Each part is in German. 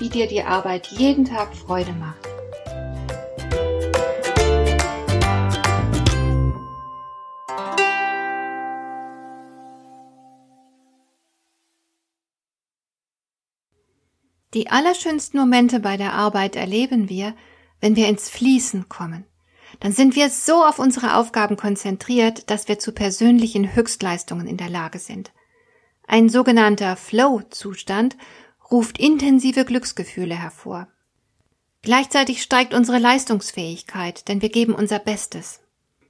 wie dir die Arbeit jeden Tag Freude macht. Die allerschönsten Momente bei der Arbeit erleben wir, wenn wir ins Fließen kommen. Dann sind wir so auf unsere Aufgaben konzentriert, dass wir zu persönlichen Höchstleistungen in der Lage sind. Ein sogenannter Flow-Zustand ruft intensive Glücksgefühle hervor. Gleichzeitig steigt unsere Leistungsfähigkeit, denn wir geben unser Bestes.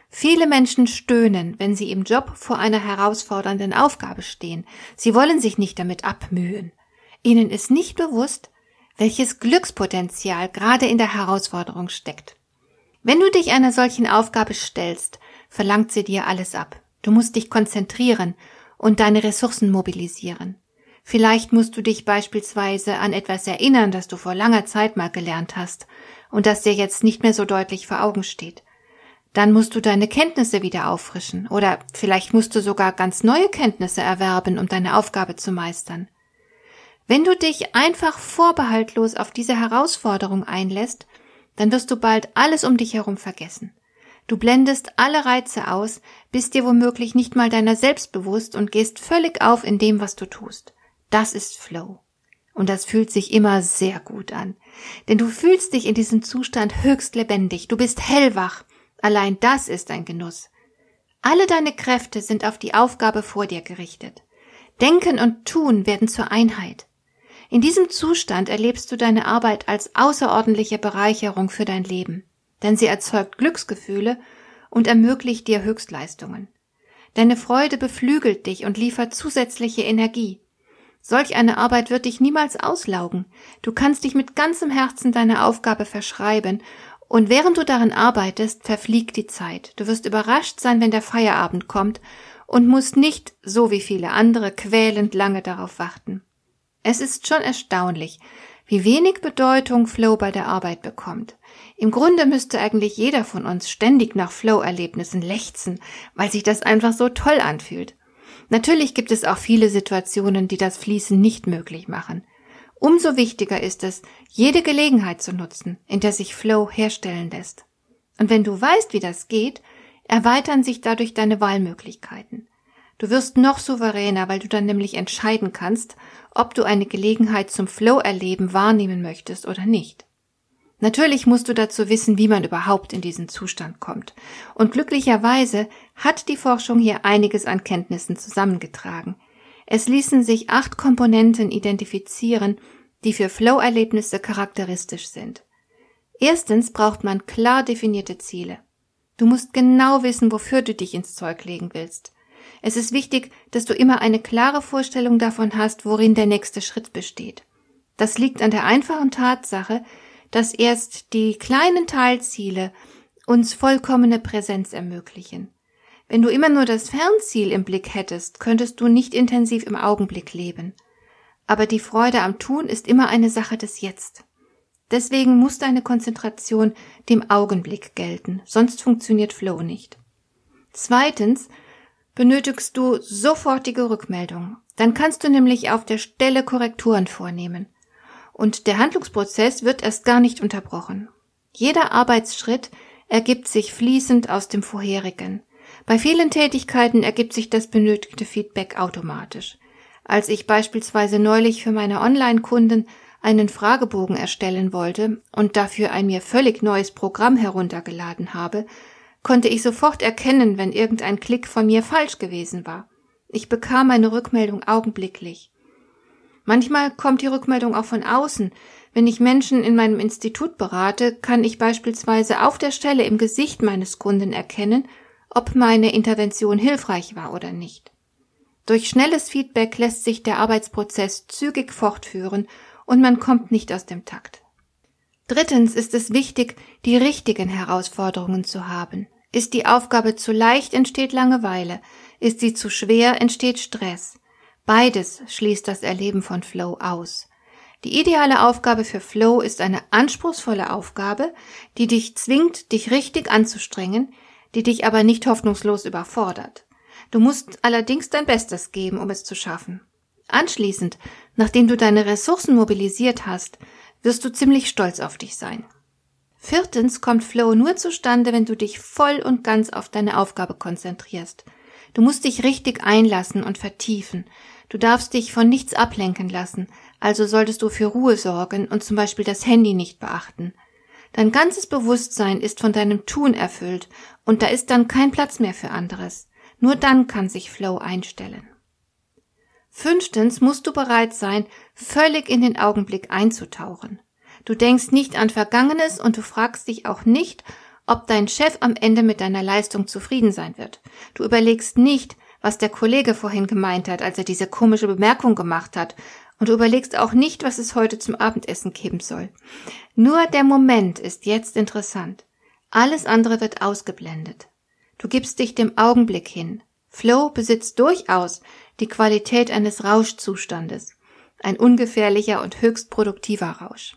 Viele Menschen stöhnen, wenn sie im Job vor einer herausfordernden Aufgabe stehen. Sie wollen sich nicht damit abmühen. Ihnen ist nicht bewusst, welches Glückspotenzial gerade in der Herausforderung steckt. Wenn du dich einer solchen Aufgabe stellst, verlangt sie dir alles ab. Du musst dich konzentrieren und deine Ressourcen mobilisieren. Vielleicht musst du dich beispielsweise an etwas erinnern, das du vor langer Zeit mal gelernt hast und das dir jetzt nicht mehr so deutlich vor Augen steht. Dann musst du deine Kenntnisse wieder auffrischen oder vielleicht musst du sogar ganz neue Kenntnisse erwerben, um deine Aufgabe zu meistern. Wenn du dich einfach vorbehaltlos auf diese Herausforderung einlässt, dann wirst du bald alles um dich herum vergessen. Du blendest alle Reize aus, bist dir womöglich nicht mal deiner selbst bewusst und gehst völlig auf in dem, was du tust. Das ist Flow. Und das fühlt sich immer sehr gut an. Denn du fühlst dich in diesem Zustand höchst lebendig. Du bist hellwach. Allein das ist ein Genuss. Alle deine Kräfte sind auf die Aufgabe vor dir gerichtet. Denken und Tun werden zur Einheit. In diesem Zustand erlebst du deine Arbeit als außerordentliche Bereicherung für dein Leben, denn sie erzeugt Glücksgefühle und ermöglicht dir Höchstleistungen. Deine Freude beflügelt dich und liefert zusätzliche Energie. Solch eine Arbeit wird dich niemals auslaugen. Du kannst dich mit ganzem Herzen deiner Aufgabe verschreiben, und während du darin arbeitest, verfliegt die Zeit. Du wirst überrascht sein, wenn der Feierabend kommt, und musst nicht, so wie viele andere, quälend lange darauf warten. Es ist schon erstaunlich, wie wenig Bedeutung Flow bei der Arbeit bekommt. Im Grunde müsste eigentlich jeder von uns ständig nach Flow-Erlebnissen lechzen, weil sich das einfach so toll anfühlt. Natürlich gibt es auch viele Situationen, die das Fließen nicht möglich machen. Umso wichtiger ist es, jede Gelegenheit zu nutzen, in der sich Flow herstellen lässt. Und wenn du weißt, wie das geht, erweitern sich dadurch deine Wahlmöglichkeiten. Du wirst noch souveräner, weil du dann nämlich entscheiden kannst, ob du eine Gelegenheit zum Flow-Erleben wahrnehmen möchtest oder nicht. Natürlich musst du dazu wissen, wie man überhaupt in diesen Zustand kommt. Und glücklicherweise hat die Forschung hier einiges an Kenntnissen zusammengetragen. Es ließen sich acht Komponenten identifizieren, die für Flow-Erlebnisse charakteristisch sind. Erstens braucht man klar definierte Ziele. Du musst genau wissen, wofür du dich ins Zeug legen willst. Es ist wichtig, dass du immer eine klare Vorstellung davon hast, worin der nächste Schritt besteht. Das liegt an der einfachen Tatsache, dass erst die kleinen Teilziele uns vollkommene Präsenz ermöglichen. Wenn du immer nur das Fernziel im Blick hättest, könntest du nicht intensiv im Augenblick leben. Aber die Freude am Tun ist immer eine Sache des Jetzt. Deswegen muss deine Konzentration dem Augenblick gelten, sonst funktioniert Flow nicht. Zweitens benötigst du sofortige Rückmeldung. Dann kannst du nämlich auf der Stelle Korrekturen vornehmen und der Handlungsprozess wird erst gar nicht unterbrochen. Jeder Arbeitsschritt ergibt sich fließend aus dem vorherigen. Bei vielen Tätigkeiten ergibt sich das benötigte Feedback automatisch. Als ich beispielsweise neulich für meine Online-Kunden einen Fragebogen erstellen wollte und dafür ein mir völlig neues Programm heruntergeladen habe, konnte ich sofort erkennen, wenn irgendein Klick von mir falsch gewesen war. Ich bekam meine Rückmeldung augenblicklich. Manchmal kommt die Rückmeldung auch von außen. Wenn ich Menschen in meinem Institut berate, kann ich beispielsweise auf der Stelle im Gesicht meines Kunden erkennen, ob meine Intervention hilfreich war oder nicht. Durch schnelles Feedback lässt sich der Arbeitsprozess zügig fortführen und man kommt nicht aus dem Takt. Drittens ist es wichtig, die richtigen Herausforderungen zu haben. Ist die Aufgabe zu leicht, entsteht Langeweile. Ist sie zu schwer, entsteht Stress. Beides schließt das Erleben von Flow aus. Die ideale Aufgabe für Flow ist eine anspruchsvolle Aufgabe, die dich zwingt, dich richtig anzustrengen, die dich aber nicht hoffnungslos überfordert. Du musst allerdings dein Bestes geben, um es zu schaffen. Anschließend, nachdem du deine Ressourcen mobilisiert hast, wirst du ziemlich stolz auf dich sein. Viertens kommt Flow nur zustande, wenn du dich voll und ganz auf deine Aufgabe konzentrierst. Du musst dich richtig einlassen und vertiefen. Du darfst dich von nichts ablenken lassen, also solltest du für Ruhe sorgen und zum Beispiel das Handy nicht beachten. Dein ganzes Bewusstsein ist von deinem Tun erfüllt und da ist dann kein Platz mehr für anderes. Nur dann kann sich Flow einstellen. Fünftens musst du bereit sein, völlig in den Augenblick einzutauchen. Du denkst nicht an Vergangenes und du fragst dich auch nicht, ob dein Chef am Ende mit deiner Leistung zufrieden sein wird. Du überlegst nicht, was der Kollege vorhin gemeint hat, als er diese komische Bemerkung gemacht hat, und du überlegst auch nicht, was es heute zum Abendessen geben soll. Nur der Moment ist jetzt interessant. Alles andere wird ausgeblendet. Du gibst dich dem Augenblick hin. Flow besitzt durchaus die Qualität eines Rauschzustandes, ein ungefährlicher und höchst produktiver Rausch.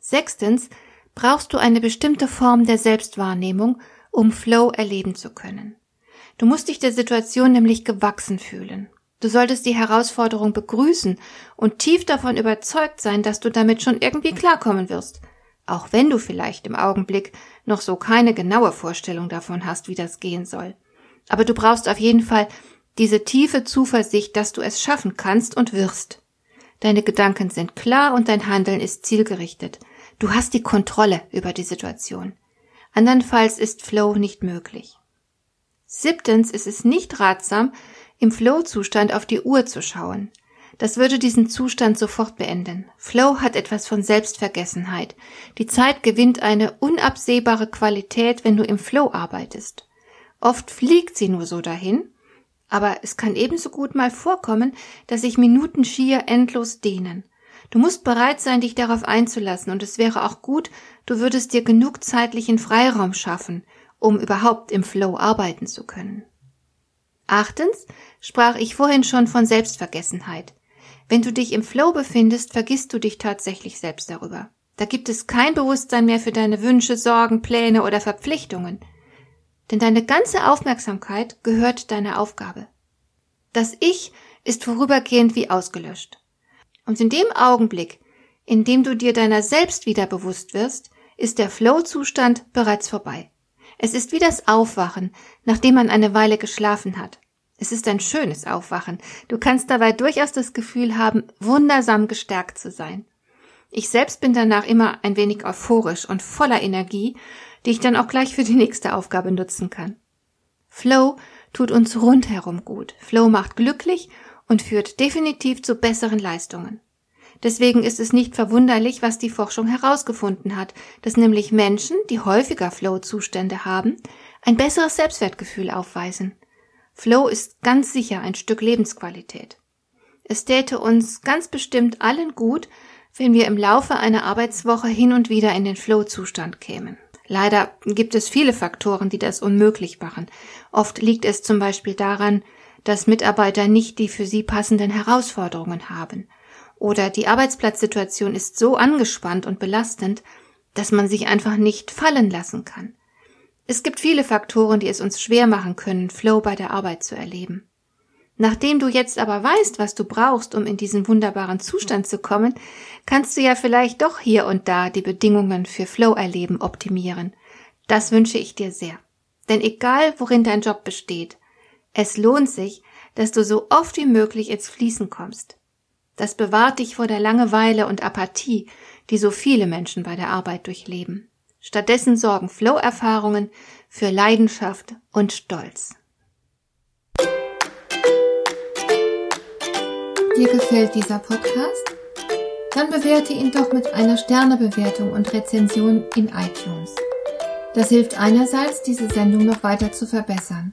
Sechstens brauchst du eine bestimmte Form der Selbstwahrnehmung, um Flow erleben zu können. Du musst dich der Situation nämlich gewachsen fühlen. Du solltest die Herausforderung begrüßen und tief davon überzeugt sein, dass du damit schon irgendwie klarkommen wirst, auch wenn du vielleicht im Augenblick noch so keine genaue Vorstellung davon hast, wie das gehen soll. Aber du brauchst auf jeden Fall diese tiefe Zuversicht, dass du es schaffen kannst und wirst. Deine Gedanken sind klar und dein Handeln ist zielgerichtet. Du hast die Kontrolle über die Situation. Andernfalls ist Flow nicht möglich. Siebtens ist es nicht ratsam, im Flow-Zustand auf die Uhr zu schauen. Das würde diesen Zustand sofort beenden. Flow hat etwas von Selbstvergessenheit. Die Zeit gewinnt eine unabsehbare Qualität, wenn du im Flow arbeitest. Oft fliegt sie nur so dahin, aber es kann ebenso gut mal vorkommen, dass sich Minuten schier endlos dehnen. Du musst bereit sein, dich darauf einzulassen, und es wäre auch gut, du würdest dir genug zeitlichen Freiraum schaffen, um überhaupt im Flow arbeiten zu können. Achtens sprach ich vorhin schon von Selbstvergessenheit. Wenn du dich im Flow befindest, vergisst du dich tatsächlich selbst darüber. Da gibt es kein Bewusstsein mehr für deine Wünsche, Sorgen, Pläne oder Verpflichtungen. Denn deine ganze Aufmerksamkeit gehört deiner Aufgabe. Das Ich ist vorübergehend wie ausgelöscht. Und in dem Augenblick, in dem du dir deiner selbst wieder bewusst wirst, ist der Flow-Zustand bereits vorbei. Es ist wie das Aufwachen, nachdem man eine Weile geschlafen hat. Es ist ein schönes Aufwachen. Du kannst dabei durchaus das Gefühl haben, wundersam gestärkt zu sein. Ich selbst bin danach immer ein wenig euphorisch und voller Energie, die ich dann auch gleich für die nächste Aufgabe nutzen kann. Flow tut uns rundherum gut. Flow macht glücklich und führt definitiv zu besseren Leistungen. Deswegen ist es nicht verwunderlich, was die Forschung herausgefunden hat, dass nämlich Menschen, die häufiger Flow-Zustände haben, ein besseres Selbstwertgefühl aufweisen. Flow ist ganz sicher ein Stück Lebensqualität. Es täte uns ganz bestimmt allen gut, wenn wir im Laufe einer Arbeitswoche hin und wieder in den Flow-Zustand kämen. Leider gibt es viele Faktoren, die das unmöglich machen. Oft liegt es zum Beispiel daran, dass Mitarbeiter nicht die für sie passenden Herausforderungen haben oder die Arbeitsplatzsituation ist so angespannt und belastend, dass man sich einfach nicht fallen lassen kann. Es gibt viele Faktoren, die es uns schwer machen können, Flow bei der Arbeit zu erleben. Nachdem du jetzt aber weißt, was du brauchst, um in diesen wunderbaren Zustand zu kommen, kannst du ja vielleicht doch hier und da die Bedingungen für Flow-Erleben optimieren. Das wünsche ich dir sehr. Denn egal, worin dein Job besteht, es lohnt sich, dass du so oft wie möglich ins Fließen kommst. Das bewahrt dich vor der Langeweile und Apathie, die so viele Menschen bei der Arbeit durchleben. Stattdessen sorgen Flow-Erfahrungen für Leidenschaft und Stolz. Dir gefällt dieser Podcast? Dann bewerte ihn doch mit einer Sternebewertung und Rezension in iTunes. Das hilft einerseits, diese Sendung noch weiter zu verbessern